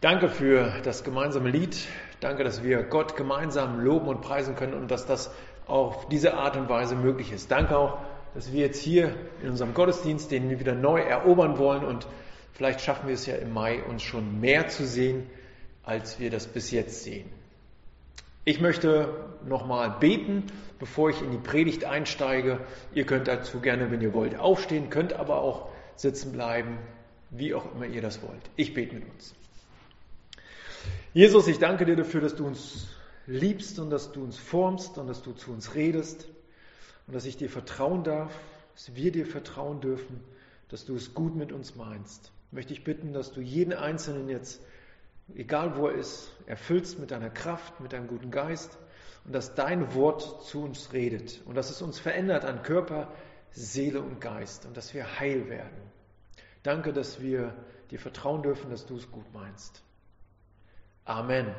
Danke für das gemeinsame Lied. Danke, dass wir Gott gemeinsam loben und preisen können und dass das auf diese Art und Weise möglich ist. Danke auch, dass wir jetzt hier in unserem Gottesdienst den wir wieder neu erobern wollen und vielleicht schaffen wir es ja im Mai, uns schon mehr zu sehen, als wir das bis jetzt sehen. Ich möchte nochmal beten, bevor ich in die Predigt einsteige. Ihr könnt dazu gerne, wenn ihr wollt, aufstehen, könnt aber auch sitzen bleiben, wie auch immer ihr das wollt. Ich bete mit uns. Jesus, ich danke dir dafür, dass du uns liebst und dass du uns formst und dass du zu uns redest und dass ich dir vertrauen darf, dass wir dir vertrauen dürfen, dass du es gut mit uns meinst. Möchte ich bitten, dass du jeden Einzelnen jetzt, egal wo er ist, erfüllst mit deiner Kraft, mit deinem guten Geist und dass dein Wort zu uns redet und dass es uns verändert an Körper, Seele und Geist und dass wir heil werden. Danke, dass wir dir vertrauen dürfen, dass du es gut meinst. Amen.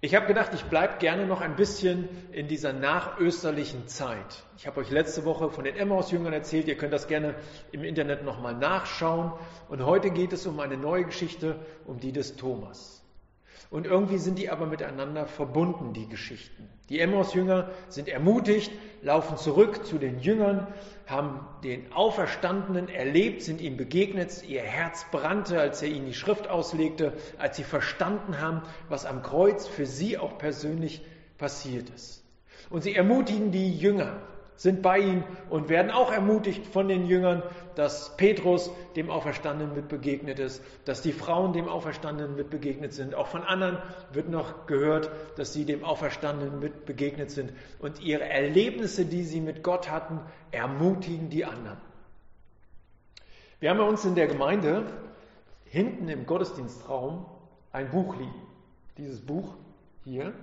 Ich habe gedacht, ich bleibe gerne noch ein bisschen in dieser nachösterlichen Zeit. Ich habe euch letzte Woche von den Emmaus-Jüngern erzählt, ihr könnt das gerne im Internet nochmal nachschauen. Und heute geht es um eine neue Geschichte, um die des Thomas. Und irgendwie sind die aber miteinander verbunden, die Geschichten. Die Emmaus-Jünger sind ermutigt, laufen zurück zu den Jüngern, haben den Auferstandenen erlebt, sind ihm begegnet, ihr Herz brannte, als er ihnen die Schrift auslegte, als sie verstanden haben, was am Kreuz für sie auch persönlich passiert ist. Und sie ermutigen die Jünger, sind bei ihm und werden auch ermutigt von den Jüngern, dass Petrus dem Auferstandenen mit begegnet ist, dass die Frauen dem Auferstandenen mit begegnet sind. Auch von anderen wird noch gehört, dass sie dem Auferstandenen mit begegnet sind. Und ihre Erlebnisse, die sie mit Gott hatten, ermutigen die anderen. Wir haben bei uns in der Gemeinde hinten im Gottesdienstraum ein Buch liegen. Dieses Buch hier.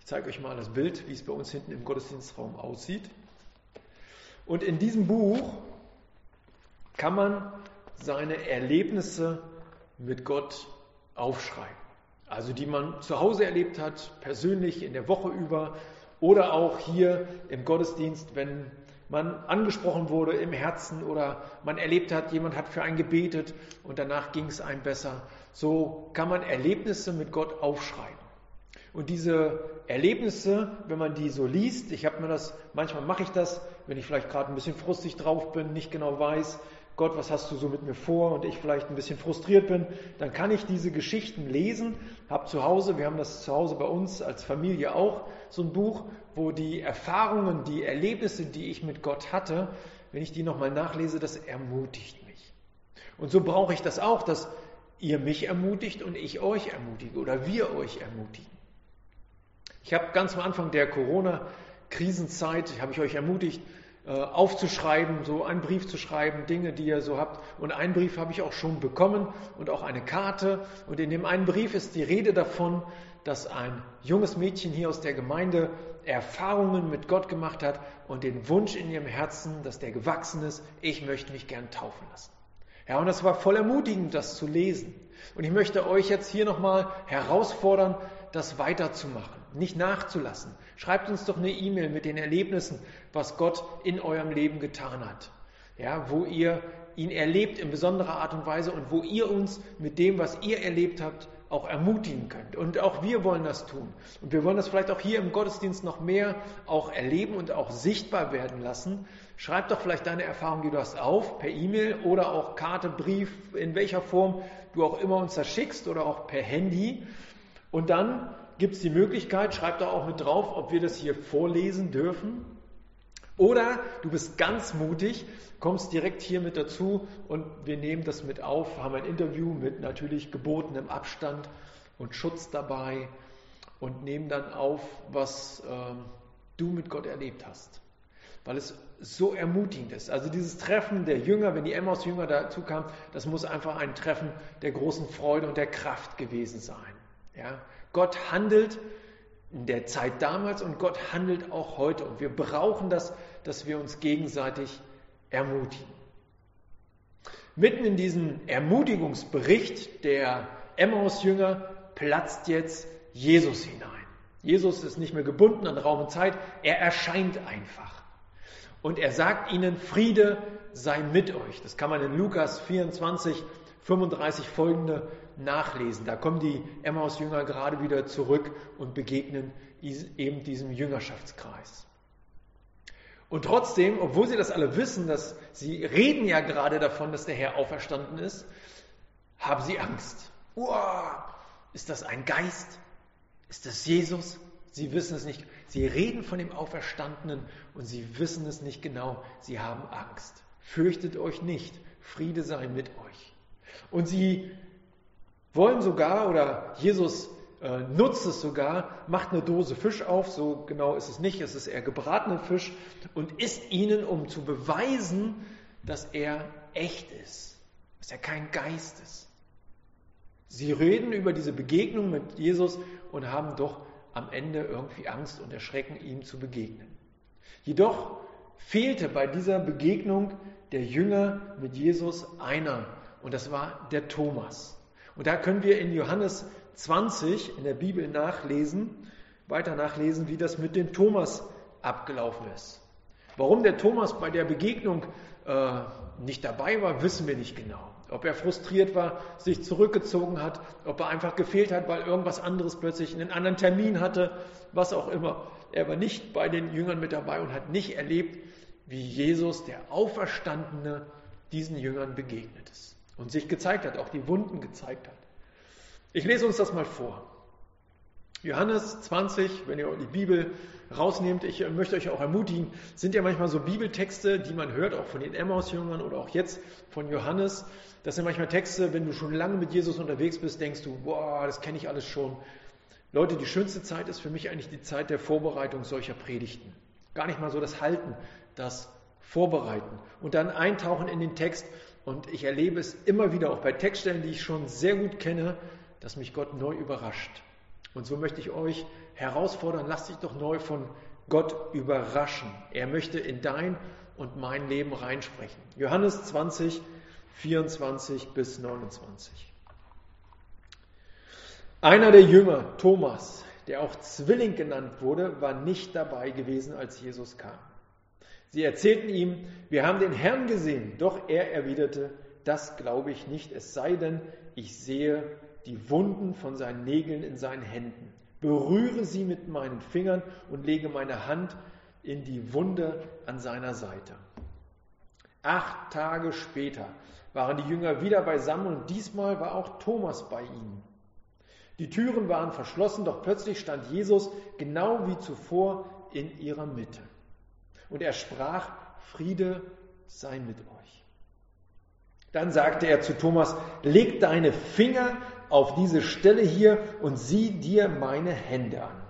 Ich zeige euch mal das Bild, wie es bei uns hinten im Gottesdienstraum aussieht. Und in diesem Buch kann man seine Erlebnisse mit Gott aufschreiben. Also die man zu Hause erlebt hat, persönlich in der Woche über oder auch hier im Gottesdienst, wenn man angesprochen wurde im Herzen oder man erlebt hat, jemand hat für einen gebetet und danach ging es einem besser. So kann man Erlebnisse mit Gott aufschreiben. Und diese Erlebnisse, wenn man die so liest, ich habe mir das, manchmal mache ich das, wenn ich vielleicht gerade ein bisschen frustig drauf bin, nicht genau weiß, Gott, was hast du so mit mir vor und ich vielleicht ein bisschen frustriert bin, dann kann ich diese Geschichten lesen, habe zu Hause, wir haben das zu Hause bei uns als Familie auch, so ein Buch, wo die Erfahrungen, die Erlebnisse, die ich mit Gott hatte, wenn ich die nochmal nachlese, das ermutigt mich. Und so brauche ich das auch, dass ihr mich ermutigt und ich euch ermutige oder wir euch ermutigen. Ich habe ganz am Anfang der Corona-Krisenzeit, habe ich euch ermutigt, äh, aufzuschreiben, so einen Brief zu schreiben, Dinge, die ihr so habt. Und einen Brief habe ich auch schon bekommen und auch eine Karte. Und in dem einen Brief ist die Rede davon, dass ein junges Mädchen hier aus der Gemeinde Erfahrungen mit Gott gemacht hat und den Wunsch in ihrem Herzen, dass der gewachsen ist, ich möchte mich gern taufen lassen. Ja, und das war voll ermutigend, das zu lesen. Und ich möchte euch jetzt hier nochmal herausfordern, das weiterzumachen nicht nachzulassen. Schreibt uns doch eine E-Mail mit den Erlebnissen, was Gott in eurem Leben getan hat. Ja, wo ihr ihn erlebt in besonderer Art und Weise und wo ihr uns mit dem, was ihr erlebt habt, auch ermutigen könnt. Und auch wir wollen das tun. Und wir wollen das vielleicht auch hier im Gottesdienst noch mehr auch erleben und auch sichtbar werden lassen. Schreib doch vielleicht deine Erfahrung, die du hast, auf, per E-Mail oder auch Karte, Brief, in welcher Form du auch immer uns das schickst oder auch per Handy. Und dann gibt es die Möglichkeit, schreib da auch mit drauf, ob wir das hier vorlesen dürfen. Oder du bist ganz mutig, kommst direkt hier mit dazu und wir nehmen das mit auf, haben ein Interview mit natürlich gebotenem Abstand und Schutz dabei und nehmen dann auf, was äh, du mit Gott erlebt hast. Weil es so ermutigend ist. Also dieses Treffen der Jünger, wenn die Emmaus-Jünger dazu kamen, das muss einfach ein Treffen der großen Freude und der Kraft gewesen sein. Ja? Gott handelt in der Zeit damals und Gott handelt auch heute. Und wir brauchen das, dass wir uns gegenseitig ermutigen. Mitten in diesem Ermutigungsbericht der Emmaus-Jünger platzt jetzt Jesus hinein. Jesus ist nicht mehr gebunden an Raum und Zeit, er erscheint einfach. Und er sagt ihnen, Friede sei mit euch. Das kann man in Lukas 24, 35 folgende nachlesen. Da kommen die Emmaus-Jünger gerade wieder zurück und begegnen eben diesem Jüngerschaftskreis. Und trotzdem, obwohl sie das alle wissen, dass sie reden ja gerade davon, dass der Herr auferstanden ist, haben sie Angst. Uah, ist das ein Geist? Ist das Jesus? Sie wissen es nicht. Sie reden von dem Auferstandenen und sie wissen es nicht genau. Sie haben Angst. Fürchtet euch nicht. Friede sei mit euch. Und sie wollen sogar, oder Jesus äh, nutzt es sogar, macht eine Dose Fisch auf, so genau ist es nicht, es ist eher gebratenen Fisch, und isst ihnen, um zu beweisen, dass er echt ist, dass er kein Geist ist. Sie reden über diese Begegnung mit Jesus und haben doch am Ende irgendwie Angst und Erschrecken, ihm zu begegnen. Jedoch fehlte bei dieser Begegnung der Jünger mit Jesus einer, und das war der Thomas. Und da können wir in Johannes 20 in der Bibel nachlesen, weiter nachlesen, wie das mit dem Thomas abgelaufen ist. Warum der Thomas bei der Begegnung äh, nicht dabei war, wissen wir nicht genau. Ob er frustriert war, sich zurückgezogen hat, ob er einfach gefehlt hat, weil irgendwas anderes plötzlich einen anderen Termin hatte, was auch immer. Er war nicht bei den Jüngern mit dabei und hat nicht erlebt, wie Jesus, der Auferstandene, diesen Jüngern begegnet ist und sich gezeigt hat, auch die Wunden gezeigt hat. Ich lese uns das mal vor. Johannes 20, wenn ihr die Bibel rausnehmt, ich möchte euch auch ermutigen, sind ja manchmal so Bibeltexte, die man hört, auch von den Emmaus-Jüngern oder auch jetzt von Johannes. Das sind manchmal Texte, wenn du schon lange mit Jesus unterwegs bist, denkst du, boah, das kenne ich alles schon. Leute, die schönste Zeit ist für mich eigentlich die Zeit der Vorbereitung solcher Predigten. Gar nicht mal so das Halten, das Vorbereiten und dann eintauchen in den Text. Und ich erlebe es immer wieder, auch bei Textstellen, die ich schon sehr gut kenne, dass mich Gott neu überrascht. Und so möchte ich euch herausfordern, lasst dich doch neu von Gott überraschen. Er möchte in dein und mein Leben reinsprechen. Johannes 20, 24 bis 29. Einer der Jünger, Thomas, der auch Zwilling genannt wurde, war nicht dabei gewesen, als Jesus kam. Sie erzählten ihm, wir haben den Herrn gesehen, doch er erwiderte, das glaube ich nicht, es sei denn, ich sehe die Wunden von seinen Nägeln in seinen Händen, berühre sie mit meinen Fingern und lege meine Hand in die Wunde an seiner Seite. Acht Tage später waren die Jünger wieder beisammen und diesmal war auch Thomas bei ihnen. Die Türen waren verschlossen, doch plötzlich stand Jesus genau wie zuvor in ihrer Mitte. Und er sprach, Friede sei mit euch. Dann sagte er zu Thomas, leg deine Finger auf diese Stelle hier und sieh dir meine Hände an.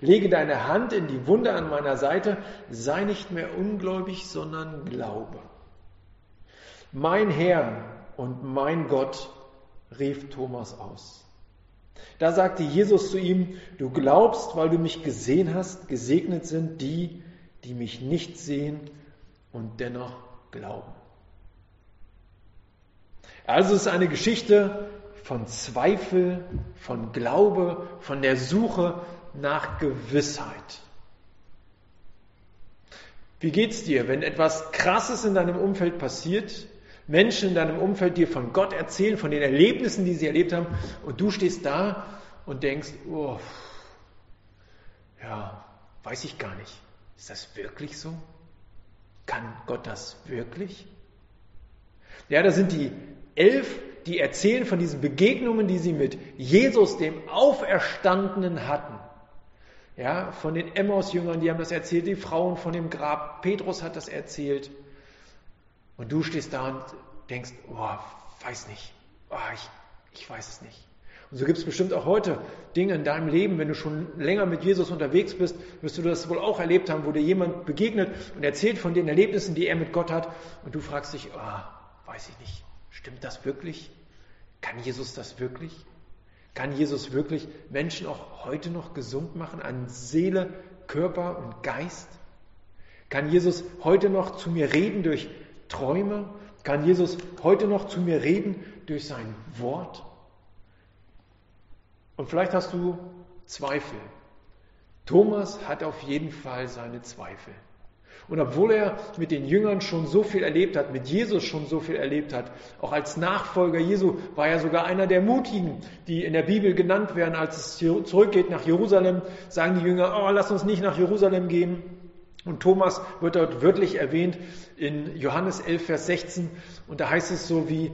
Lege deine Hand in die Wunde an meiner Seite, sei nicht mehr ungläubig, sondern glaube. Mein Herr und mein Gott, rief Thomas aus. Da sagte Jesus zu ihm, du glaubst, weil du mich gesehen hast, gesegnet sind die, die mich nicht sehen und dennoch glauben. Also es ist eine Geschichte von Zweifel, von Glaube, von der Suche nach Gewissheit. Wie geht's dir, wenn etwas Krasses in deinem Umfeld passiert, Menschen in deinem Umfeld dir von Gott erzählen, von den Erlebnissen, die sie erlebt haben, und du stehst da und denkst, oh, ja, weiß ich gar nicht. Ist das wirklich so? Kann Gott das wirklich? Ja, da sind die elf die erzählen von diesen Begegnungen, die sie mit Jesus, dem Auferstandenen hatten. Ja, von den Emmaus-Jüngern, die haben das erzählt, die Frauen von dem Grab, Petrus hat das erzählt. Und du stehst da und denkst, oh, weiß nicht, oh, ich, ich weiß es nicht. Und so gibt es bestimmt auch heute Dinge in deinem Leben, wenn du schon länger mit Jesus unterwegs bist, wirst du das wohl auch erlebt haben, wo dir jemand begegnet und erzählt von den Erlebnissen, die er mit Gott hat, und du fragst dich, oh, weiß ich nicht, stimmt das wirklich? Kann Jesus das wirklich? Kann Jesus wirklich Menschen auch heute noch gesund machen an Seele, Körper und Geist? Kann Jesus heute noch zu mir reden durch Träume? Kann Jesus heute noch zu mir reden durch sein Wort? Und vielleicht hast du Zweifel. Thomas hat auf jeden Fall seine Zweifel. Und obwohl er mit den Jüngern schon so viel erlebt hat, mit Jesus schon so viel erlebt hat, auch als Nachfolger Jesu war er sogar einer der Mutigen, die in der Bibel genannt werden, als es zurückgeht nach Jerusalem, sagen die Jünger, oh, lass uns nicht nach Jerusalem gehen. Und Thomas wird dort wörtlich erwähnt in Johannes 11, Vers 16. Und da heißt es so wie,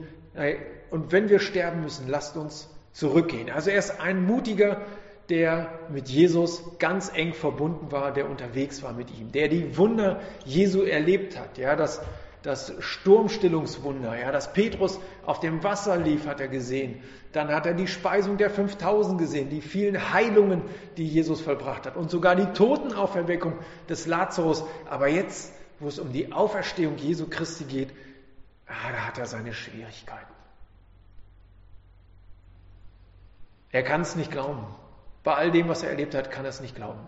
und wenn wir sterben müssen, lasst uns zurückgehen. Also er ist ein mutiger der mit Jesus ganz eng verbunden war, der unterwegs war mit ihm, der die Wunder Jesu erlebt hat, ja, das, das Sturmstillungswunder, ja, dass Petrus auf dem Wasser lief, hat er gesehen. Dann hat er die Speisung der 5000 gesehen, die vielen Heilungen, die Jesus vollbracht hat und sogar die Totenauferweckung des Lazarus. Aber jetzt, wo es um die Auferstehung Jesu Christi geht, ah, da hat er seine Schwierigkeiten. Er kann es nicht glauben. Bei all dem, was er erlebt hat, kann er es nicht glauben.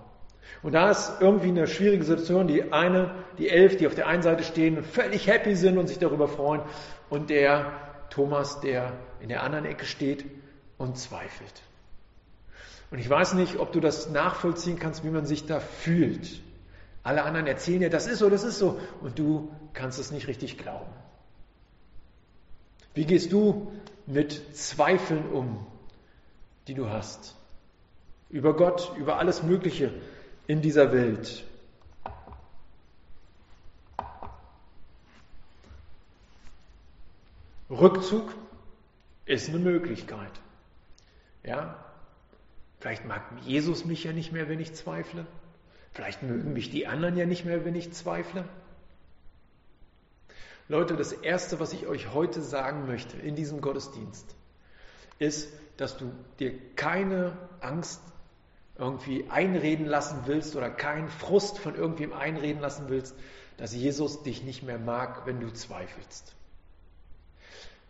Und da ist irgendwie eine schwierige Situation. Die eine, die elf, die auf der einen Seite stehen und völlig happy sind und sich darüber freuen. Und der Thomas, der in der anderen Ecke steht und zweifelt. Und ich weiß nicht, ob du das nachvollziehen kannst, wie man sich da fühlt. Alle anderen erzählen dir, das ist so, das ist so. Und du kannst es nicht richtig glauben. Wie gehst du mit Zweifeln um, die du hast? über Gott, über alles Mögliche in dieser Welt. Rückzug ist eine Möglichkeit. Ja? Vielleicht mag Jesus mich ja nicht mehr, wenn ich zweifle. Vielleicht mögen mich die anderen ja nicht mehr, wenn ich zweifle. Leute, das Erste, was ich euch heute sagen möchte in diesem Gottesdienst, ist, dass du dir keine Angst irgendwie einreden lassen willst oder keinen Frust von irgendwem einreden lassen willst, dass Jesus dich nicht mehr mag, wenn du zweifelst.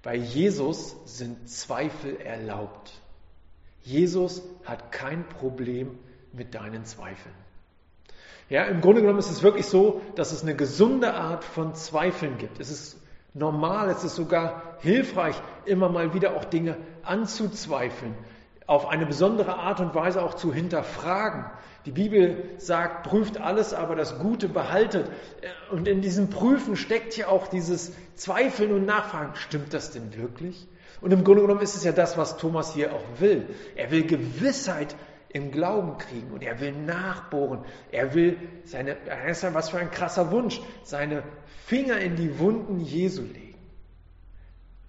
Bei Jesus sind Zweifel erlaubt. Jesus hat kein Problem mit deinen Zweifeln. Ja, im Grunde genommen ist es wirklich so, dass es eine gesunde Art von Zweifeln gibt. Es ist normal, es ist sogar hilfreich, immer mal wieder auch Dinge anzuzweifeln auf eine besondere Art und Weise auch zu hinterfragen. Die Bibel sagt, prüft alles, aber das Gute behaltet. Und in diesem Prüfen steckt ja auch dieses Zweifeln und Nachfragen. Stimmt das denn wirklich? Und im Grunde genommen ist es ja das, was Thomas hier auch will. Er will Gewissheit im Glauben kriegen und er will nachbohren. Er will seine, das ist ja was für ein krasser Wunsch, seine Finger in die Wunden Jesu legen.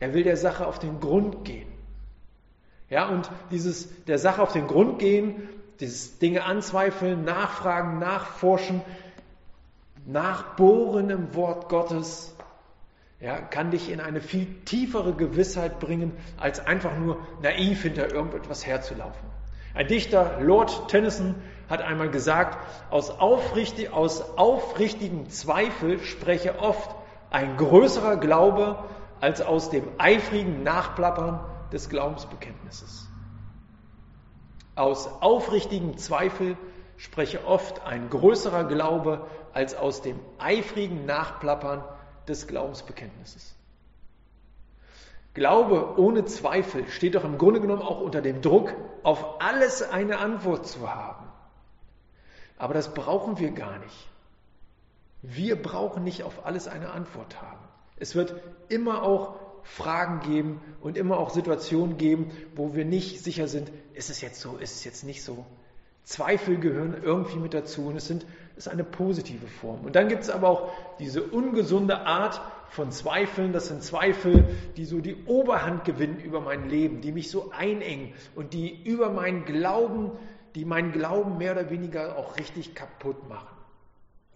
Er will der Sache auf den Grund gehen. Ja, und dieses der Sache auf den Grund gehen, dieses Dinge anzweifeln, nachfragen, nachforschen, nachbohren im Wort Gottes, ja, kann dich in eine viel tiefere Gewissheit bringen, als einfach nur naiv hinter irgendetwas herzulaufen. Ein Dichter, Lord Tennyson, hat einmal gesagt, aus, aufrichtig, aus aufrichtigem Zweifel spreche oft ein größerer Glaube als aus dem eifrigen Nachplappern des Glaubensbekenntnisses. Aus aufrichtigem Zweifel spreche oft ein größerer Glaube als aus dem eifrigen Nachplappern des Glaubensbekenntnisses. Glaube ohne Zweifel steht doch im Grunde genommen auch unter dem Druck, auf alles eine Antwort zu haben. Aber das brauchen wir gar nicht. Wir brauchen nicht auf alles eine Antwort haben. Es wird immer auch Fragen geben und immer auch Situationen geben, wo wir nicht sicher sind, ist es jetzt so, ist es jetzt nicht so. Zweifel gehören irgendwie mit dazu und es sind, ist eine positive Form. Und dann gibt es aber auch diese ungesunde Art von Zweifeln. Das sind Zweifel, die so die Oberhand gewinnen über mein Leben, die mich so einengen und die über meinen Glauben, die meinen Glauben mehr oder weniger auch richtig kaputt machen.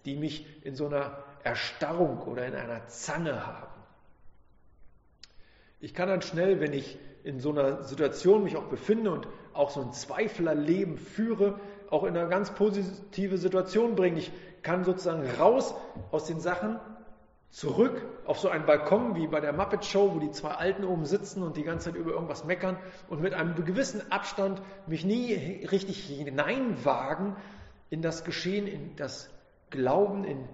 Die mich in so einer Erstarrung oder in einer Zange haben. Ich kann dann schnell, wenn ich in so einer Situation mich auch befinde und auch so ein Zweiflerleben führe, auch in eine ganz positive Situation bringen. Ich kann sozusagen raus aus den Sachen, zurück auf so einen Balkon wie bei der Muppet Show, wo die zwei Alten oben sitzen und die ganze Zeit über irgendwas meckern und mit einem gewissen Abstand mich nie richtig hineinwagen in das Geschehen, in das Glauben, in,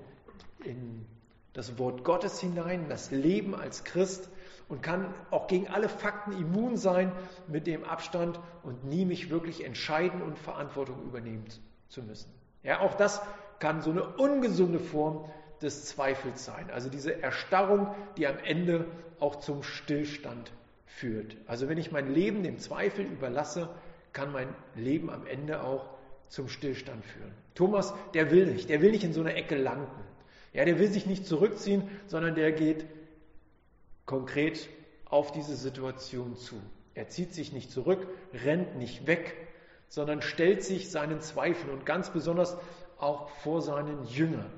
in das Wort Gottes hinein, das Leben als Christ und kann auch gegen alle Fakten immun sein mit dem Abstand und nie mich wirklich entscheiden und Verantwortung übernehmen zu müssen. Ja, auch das kann so eine ungesunde Form des Zweifels sein. Also diese Erstarrung, die am Ende auch zum Stillstand führt. Also wenn ich mein Leben dem Zweifel überlasse, kann mein Leben am Ende auch zum Stillstand führen. Thomas, der will nicht, der will nicht in so eine Ecke landen. Ja, der will sich nicht zurückziehen, sondern der geht konkret auf diese Situation zu. Er zieht sich nicht zurück, rennt nicht weg, sondern stellt sich seinen Zweifeln und ganz besonders auch vor seinen Jüngern.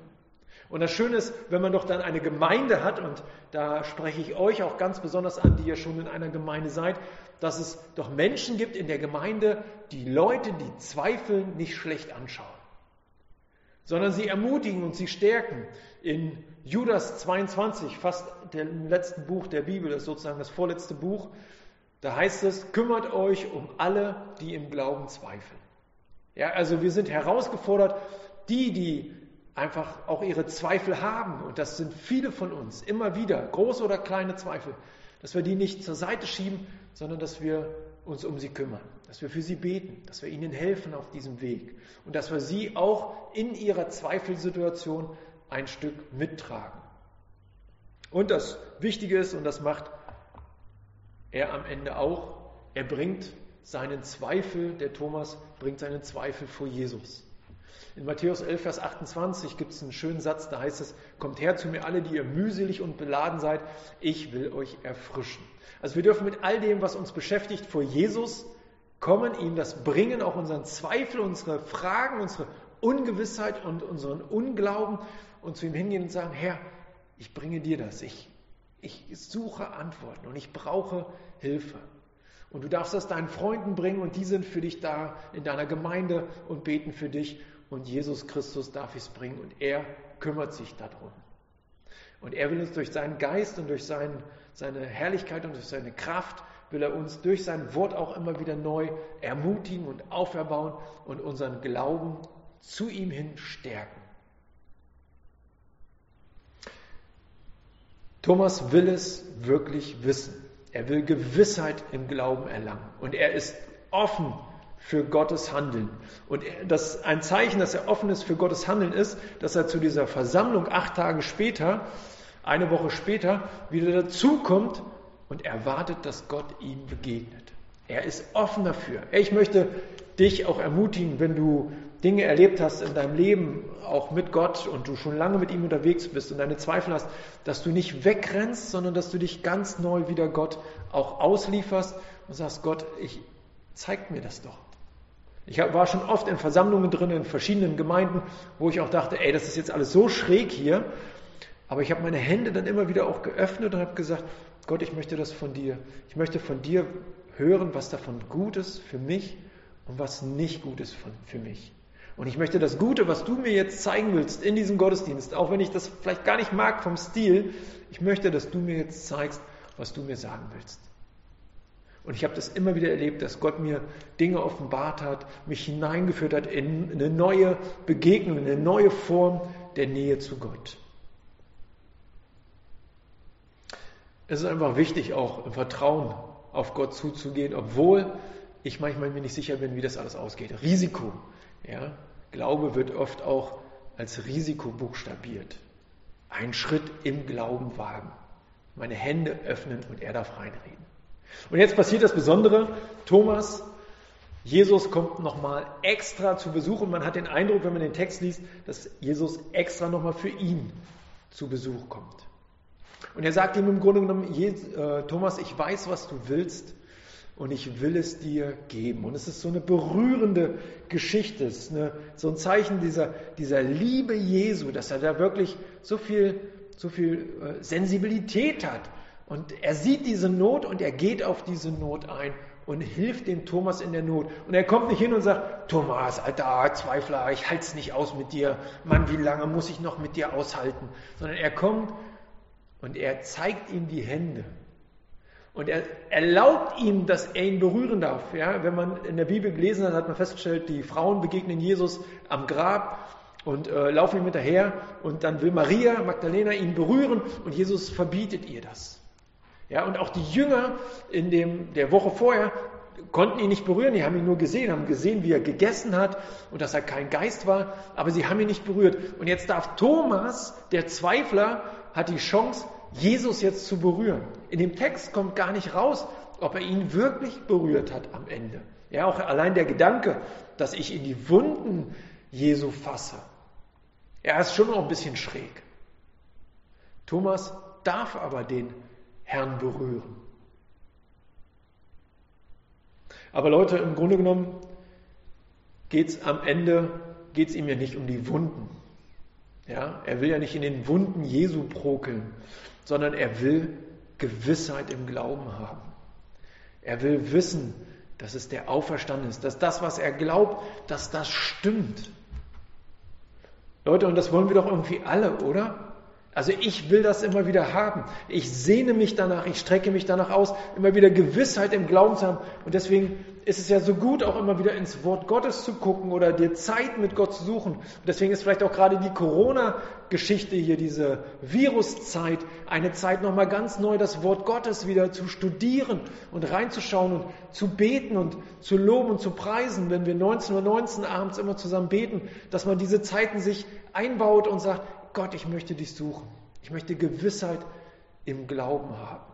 Und das Schöne ist, wenn man doch dann eine Gemeinde hat, und da spreche ich euch auch ganz besonders an, die ihr schon in einer Gemeinde seid, dass es doch Menschen gibt in der Gemeinde, die Leute, die zweifeln, nicht schlecht anschauen, sondern sie ermutigen und sie stärken. In Judas 22, fast dem letzten Buch der Bibel, das ist sozusagen das vorletzte Buch, da heißt es, kümmert euch um alle, die im Glauben zweifeln. Ja, also wir sind herausgefordert, die, die einfach auch ihre Zweifel haben, und das sind viele von uns, immer wieder, große oder kleine Zweifel, dass wir die nicht zur Seite schieben, sondern dass wir uns um sie kümmern, dass wir für sie beten, dass wir ihnen helfen auf diesem Weg und dass wir sie auch in ihrer Zweifelsituation ein Stück mittragen. Und das Wichtige ist, und das macht er am Ende auch, er bringt seinen Zweifel, der Thomas bringt seinen Zweifel vor Jesus. In Matthäus 11, Vers 28 gibt es einen schönen Satz, da heißt es, kommt her zu mir alle, die ihr mühselig und beladen seid, ich will euch erfrischen. Also wir dürfen mit all dem, was uns beschäftigt, vor Jesus kommen, ihm das bringen, auch unseren Zweifel, unsere Fragen, unsere Ungewissheit und unseren Unglauben und zu ihm hingehen und sagen, Herr, ich bringe dir das, ich, ich suche Antworten und ich brauche Hilfe. Und du darfst das deinen Freunden bringen und die sind für dich da in deiner Gemeinde und beten für dich und Jesus Christus darf es bringen und er kümmert sich darum. Und er will uns durch seinen Geist und durch sein, seine Herrlichkeit und seine Kraft, will er uns durch sein Wort auch immer wieder neu ermutigen und auferbauen und unseren Glauben zu ihm hin stärken. Thomas will es wirklich wissen. Er will Gewissheit im Glauben erlangen. Und er ist offen für Gottes Handeln. Und das, ein Zeichen, dass er offen ist für Gottes Handeln ist, dass er zu dieser Versammlung acht Tage später, eine Woche später, wieder dazukommt und erwartet, dass Gott ihm begegnet. Er ist offen dafür. Ich möchte dich auch ermutigen, wenn du Dinge erlebt hast in deinem Leben, auch mit Gott und du schon lange mit ihm unterwegs bist und deine Zweifel hast, dass du nicht wegrennst, sondern dass du dich ganz neu wieder Gott auch auslieferst und sagst, Gott, ich zeig mir das doch. Ich war schon oft in Versammlungen drin, in verschiedenen Gemeinden, wo ich auch dachte, ey, das ist jetzt alles so schräg hier. Aber ich habe meine Hände dann immer wieder auch geöffnet und habe gesagt, Gott, ich möchte das von dir. Ich möchte von dir hören, was davon gut ist für mich und was nicht gut ist für mich. Und ich möchte das Gute, was du mir jetzt zeigen willst in diesem Gottesdienst, auch wenn ich das vielleicht gar nicht mag vom Stil, ich möchte, dass du mir jetzt zeigst, was du mir sagen willst. Und ich habe das immer wieder erlebt, dass Gott mir Dinge offenbart hat, mich hineingeführt hat in eine neue Begegnung, in eine neue Form der Nähe zu Gott. Es ist einfach wichtig, auch im Vertrauen auf Gott zuzugehen, obwohl ich manchmal mir nicht sicher bin, wie das alles ausgeht. Risiko. Ja? Glaube wird oft auch als Risiko buchstabiert. Ein Schritt im Glauben wagen. Meine Hände öffnen und er darf reinreden. Und jetzt passiert das Besondere. Thomas, Jesus kommt nochmal extra zu Besuch und man hat den Eindruck, wenn man den Text liest, dass Jesus extra nochmal für ihn zu Besuch kommt. Und er sagt ihm im Grunde genommen, äh, Thomas, ich weiß, was du willst und ich will es dir geben. Und es ist so eine berührende Geschichte, es ist eine, so ein Zeichen dieser, dieser Liebe Jesu, dass er da wirklich so viel, so viel äh, Sensibilität hat und er sieht diese Not und er geht auf diese Not ein und hilft dem Thomas in der Not. Und er kommt nicht hin und sagt, Thomas, alter Zweifler, ich halte es nicht aus mit dir. Mann, wie lange muss ich noch mit dir aushalten? Sondern er kommt und er zeigt ihm die Hände. Und er erlaubt ihm, dass er ihn berühren darf. Ja, wenn man in der Bibel gelesen hat, hat man festgestellt, die Frauen begegnen Jesus am Grab und äh, laufen ihm hinterher und dann will Maria Magdalena ihn berühren und Jesus verbietet ihr das. Ja, und auch die Jünger in dem, der Woche vorher konnten ihn nicht berühren, die haben ihn nur gesehen, haben gesehen, wie er gegessen hat und dass er kein Geist war, aber sie haben ihn nicht berührt. Und jetzt darf Thomas, der Zweifler, hat die Chance, Jesus jetzt zu berühren. In dem Text kommt gar nicht raus, ob er ihn wirklich berührt hat am Ende. Ja, auch allein der Gedanke, dass ich in die Wunden Jesu fasse. Er ist schon noch ein bisschen schräg. Thomas darf aber den Herrn berühren. Aber Leute, im Grunde genommen geht es am Ende, geht es ihm ja nicht um die Wunden. Ja, er will ja nicht in den Wunden Jesu prokeln, sondern er will Gewissheit im Glauben haben. Er will wissen, dass es der Auferstanden ist, dass das, was er glaubt, dass das stimmt. Leute, und das wollen wir doch irgendwie alle, oder? Also ich will das immer wieder haben. Ich sehne mich danach, ich strecke mich danach aus, immer wieder Gewissheit im Glauben zu haben. Und deswegen ist es ja so gut, auch immer wieder ins Wort Gottes zu gucken oder dir Zeit mit Gott zu suchen. Und deswegen ist vielleicht auch gerade die Corona-Geschichte hier, diese Viruszeit, eine Zeit nochmal ganz neu, das Wort Gottes wieder zu studieren und reinzuschauen und zu beten und zu loben und zu preisen, wenn wir 19.19 Uhr 19 abends immer zusammen beten, dass man diese Zeiten sich einbaut und sagt, Gott, ich möchte dich suchen. Ich möchte Gewissheit im Glauben haben.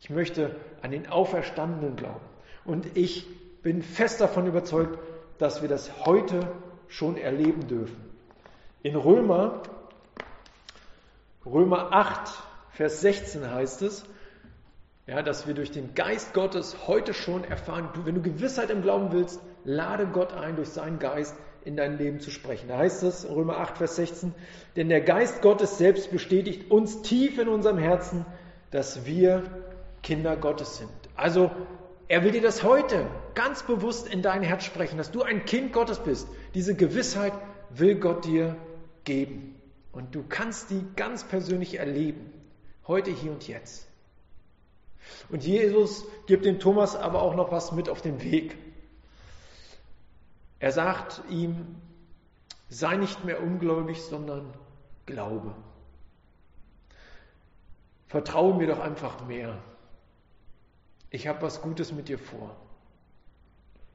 Ich möchte an den Auferstandenen glauben. Und ich bin fest davon überzeugt, dass wir das heute schon erleben dürfen. In Römer, Römer 8, Vers 16 heißt es, ja, dass wir durch den Geist Gottes heute schon erfahren, wenn du Gewissheit im Glauben willst, lade Gott ein, durch seinen Geist in dein Leben zu sprechen. Da heißt es, Römer 8, Vers 16, denn der Geist Gottes selbst bestätigt uns tief in unserem Herzen, dass wir Kinder Gottes sind. Also er will dir das heute ganz bewusst in dein Herz sprechen, dass du ein Kind Gottes bist. Diese Gewissheit will Gott dir geben. Und du kannst die ganz persönlich erleben. Heute, hier und jetzt. Und Jesus gibt dem Thomas aber auch noch was mit auf den Weg. Er sagt ihm, sei nicht mehr ungläubig, sondern glaube. Vertraue mir doch einfach mehr. Ich habe was Gutes mit dir vor.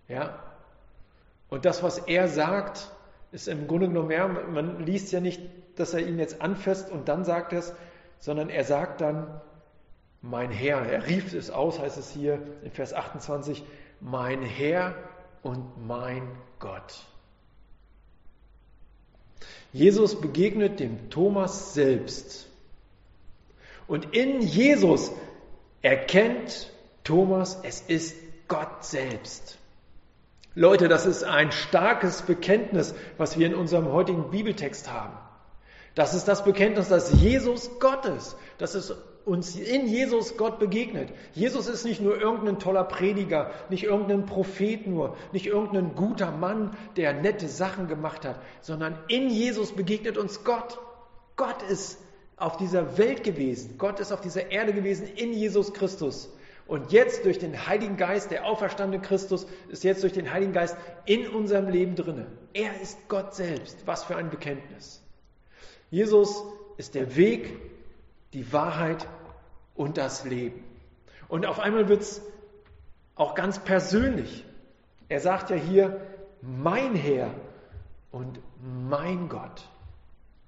Ja? Und das, was er sagt, ist im Grunde genommen mehr, man liest ja nicht, dass er ihn jetzt anfasst und dann sagt es, sondern er sagt dann, mein Herr, er rief es aus, heißt es hier in Vers 28, mein Herr und mein Gott. Jesus begegnet dem Thomas selbst. Und in Jesus erkennt Thomas, es ist Gott selbst. Leute, das ist ein starkes Bekenntnis, was wir in unserem heutigen Bibeltext haben. Das ist das Bekenntnis, dass Jesus Gott ist, dass es uns in Jesus Gott begegnet. Jesus ist nicht nur irgendein toller Prediger, nicht irgendein Prophet nur, nicht irgendein guter Mann, der nette Sachen gemacht hat, sondern in Jesus begegnet uns Gott. Gott ist auf dieser Welt gewesen, Gott ist auf dieser Erde gewesen in Jesus Christus. Und jetzt durch den Heiligen Geist, der auferstandene Christus, ist jetzt durch den Heiligen Geist in unserem Leben drinne. Er ist Gott selbst. Was für ein Bekenntnis. Jesus ist der Weg, die Wahrheit und das Leben. Und auf einmal wird es auch ganz persönlich. Er sagt ja hier, mein Herr und mein Gott.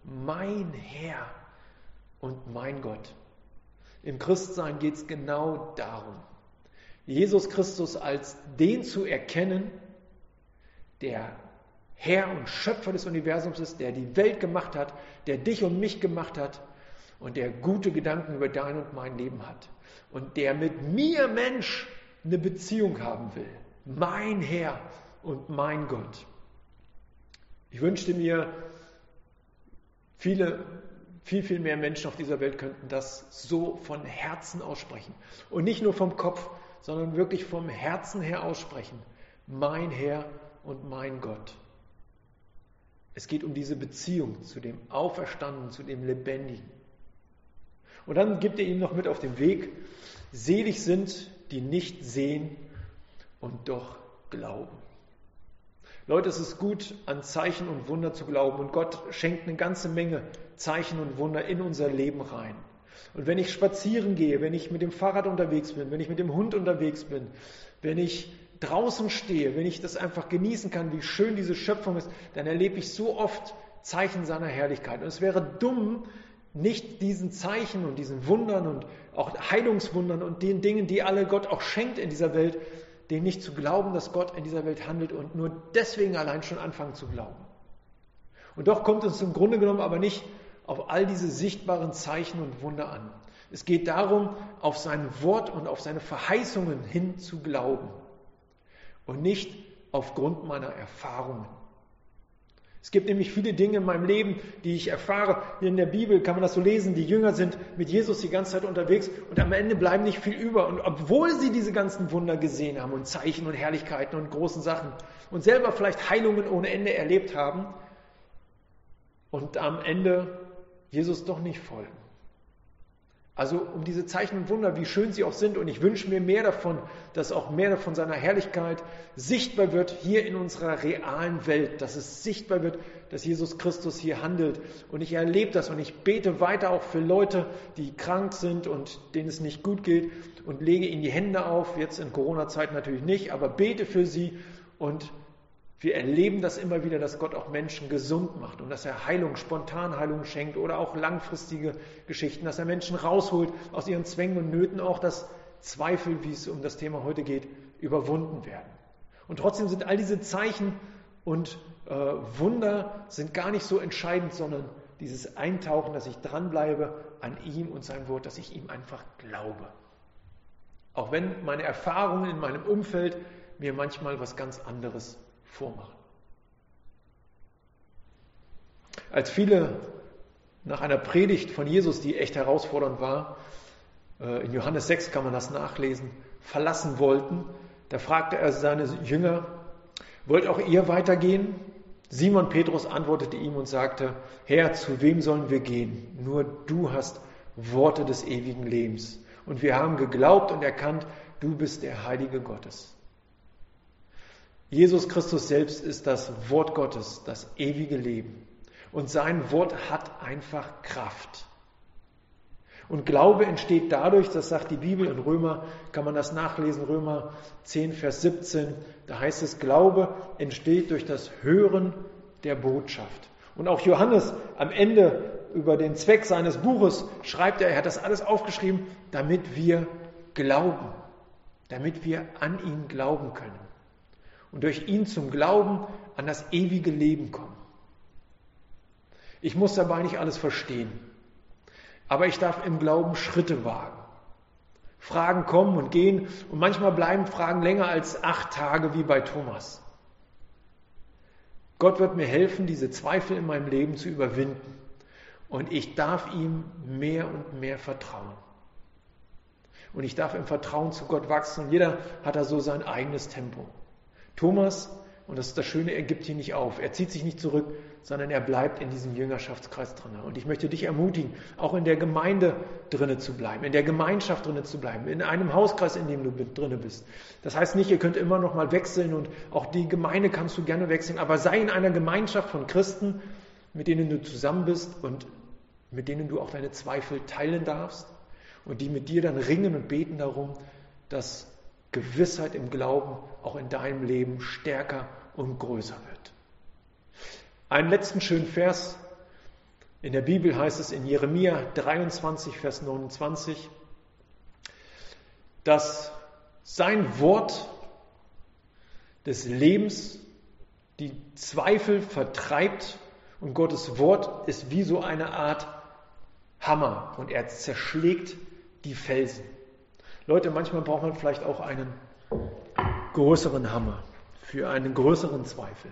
Mein Herr und mein Gott. Im Christsein geht es genau darum, Jesus Christus als den zu erkennen, der Herr und Schöpfer des Universums ist, der die Welt gemacht hat, der dich und mich gemacht hat und der gute Gedanken über dein und mein Leben hat und der mit mir Mensch eine Beziehung haben will. Mein Herr und mein Gott. Ich wünschte mir, viele, viel, viel mehr Menschen auf dieser Welt könnten das so von Herzen aussprechen. Und nicht nur vom Kopf, sondern wirklich vom Herzen her aussprechen. Mein Herr und mein Gott. Es geht um diese Beziehung zu dem Auferstandenen, zu dem Lebendigen. Und dann gibt er ihm noch mit auf den Weg, selig sind, die nicht sehen und doch glauben. Leute, es ist gut, an Zeichen und Wunder zu glauben und Gott schenkt eine ganze Menge Zeichen und Wunder in unser Leben rein. Und wenn ich spazieren gehe, wenn ich mit dem Fahrrad unterwegs bin, wenn ich mit dem Hund unterwegs bin, wenn ich draußen stehe, wenn ich das einfach genießen kann, wie schön diese Schöpfung ist, dann erlebe ich so oft Zeichen seiner Herrlichkeit. Und es wäre dumm, nicht diesen Zeichen und diesen Wundern und auch Heilungswundern und den Dingen, die alle Gott auch schenkt in dieser Welt, denen nicht zu glauben, dass Gott in dieser Welt handelt und nur deswegen allein schon anfangen zu glauben. Und doch kommt es im Grunde genommen aber nicht auf all diese sichtbaren Zeichen und Wunder an. Es geht darum, auf sein Wort und auf seine Verheißungen hin zu glauben und nicht aufgrund meiner Erfahrungen. Es gibt nämlich viele Dinge in meinem Leben, die ich erfahre. Hier in der Bibel kann man das so lesen. Die Jünger sind mit Jesus die ganze Zeit unterwegs und am Ende bleiben nicht viel über. Und obwohl sie diese ganzen Wunder gesehen haben und Zeichen und Herrlichkeiten und großen Sachen und selber vielleicht Heilungen ohne Ende erlebt haben und am Ende Jesus doch nicht folgen. Also um diese Zeichen und Wunder, wie schön sie auch sind, und ich wünsche mir mehr davon, dass auch mehr von seiner Herrlichkeit sichtbar wird hier in unserer realen Welt, dass es sichtbar wird, dass Jesus Christus hier handelt. Und ich erlebe das und ich bete weiter auch für Leute, die krank sind und denen es nicht gut geht und lege ihnen die Hände auf, jetzt in Corona-Zeit natürlich nicht, aber bete für sie und wir erleben das immer wieder, dass Gott auch Menschen gesund macht und dass er Heilung, Spontanheilung schenkt oder auch langfristige Geschichten, dass er Menschen rausholt aus ihren Zwängen und Nöten, auch dass Zweifel, wie es um das Thema heute geht, überwunden werden. Und trotzdem sind all diese Zeichen und äh, Wunder sind gar nicht so entscheidend, sondern dieses Eintauchen, dass ich dranbleibe an ihm und sein Wort, dass ich ihm einfach glaube. Auch wenn meine Erfahrungen in meinem Umfeld mir manchmal was ganz anderes vormachen. Als viele nach einer Predigt von Jesus, die echt herausfordernd war, äh, in Johannes 6 kann man das nachlesen, verlassen wollten, da fragte er seine Jünger, wollt auch ihr weitergehen? Simon Petrus antwortete ihm und sagte, Herr, zu wem sollen wir gehen? Nur du hast Worte des ewigen Lebens. Und wir haben geglaubt und erkannt, du bist der Heilige Gottes. Jesus Christus selbst ist das Wort Gottes, das ewige Leben. Und sein Wort hat einfach Kraft. Und Glaube entsteht dadurch, das sagt die Bibel in Römer, kann man das nachlesen, Römer 10, Vers 17, da heißt es, Glaube entsteht durch das Hören der Botschaft. Und auch Johannes am Ende über den Zweck seines Buches schreibt er, er hat das alles aufgeschrieben, damit wir glauben, damit wir an ihn glauben können und durch ihn zum Glauben an das ewige Leben kommen. Ich muss dabei nicht alles verstehen, aber ich darf im Glauben Schritte wagen. Fragen kommen und gehen und manchmal bleiben Fragen länger als acht Tage wie bei Thomas. Gott wird mir helfen, diese Zweifel in meinem Leben zu überwinden und ich darf ihm mehr und mehr vertrauen. Und ich darf im Vertrauen zu Gott wachsen und jeder hat da so sein eigenes Tempo. Thomas, und das ist das Schöne, er gibt hier nicht auf. Er zieht sich nicht zurück, sondern er bleibt in diesem Jüngerschaftskreis drin. Und ich möchte dich ermutigen, auch in der Gemeinde drinne zu bleiben, in der Gemeinschaft drinne zu bleiben, in einem Hauskreis, in dem du drinne bist. Das heißt nicht, ihr könnt immer noch mal wechseln und auch die Gemeinde kannst du gerne wechseln, aber sei in einer Gemeinschaft von Christen, mit denen du zusammen bist und mit denen du auch deine Zweifel teilen darfst und die mit dir dann ringen und beten darum, dass Gewissheit im Glauben auch in deinem Leben stärker und größer wird. Einen letzten schönen Vers. In der Bibel heißt es in Jeremia 23, Vers 29, dass sein Wort des Lebens die Zweifel vertreibt und Gottes Wort ist wie so eine Art Hammer und er zerschlägt die Felsen. Leute, manchmal braucht man vielleicht auch einen größeren Hammer für einen größeren Zweifel.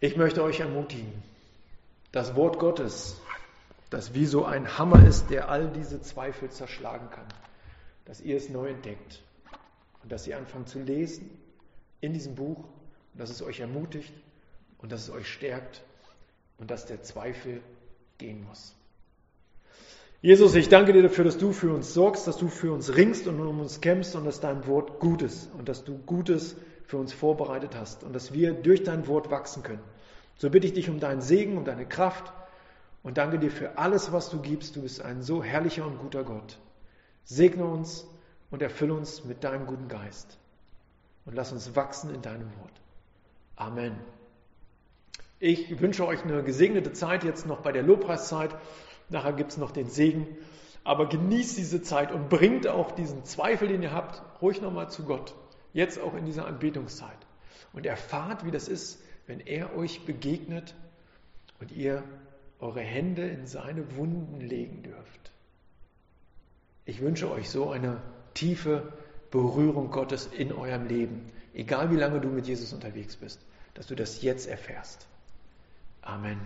Ich möchte euch ermutigen, das Wort Gottes, das wie so ein Hammer ist, der all diese Zweifel zerschlagen kann, dass ihr es neu entdeckt und dass ihr anfangt zu lesen in diesem Buch und dass es euch ermutigt und dass es euch stärkt und dass der Zweifel gehen muss. Jesus, ich danke dir dafür, dass du für uns sorgst, dass du für uns ringst und um uns kämpfst und dass dein Wort gut ist und dass du Gutes für uns vorbereitet hast und dass wir durch dein Wort wachsen können. So bitte ich dich um deinen Segen, um deine Kraft Und danke dir für alles, was du gibst. Du bist ein so herrlicher und guter Gott. Segne uns und erfülle uns mit deinem guten Geist. Und lass uns wachsen in deinem Wort. Amen. Ich wünsche euch eine gesegnete Zeit jetzt noch bei der Lobpreiszeit. Nachher gibt es noch den Segen. Aber genießt diese Zeit und bringt auch diesen Zweifel, den ihr habt, ruhig nochmal zu Gott. Jetzt auch in dieser Anbetungszeit. Und erfahrt, wie das ist, wenn er euch begegnet und ihr eure Hände in seine Wunden legen dürft. Ich wünsche euch so eine tiefe Berührung Gottes in eurem Leben, egal wie lange du mit Jesus unterwegs bist, dass du das jetzt erfährst. Amen.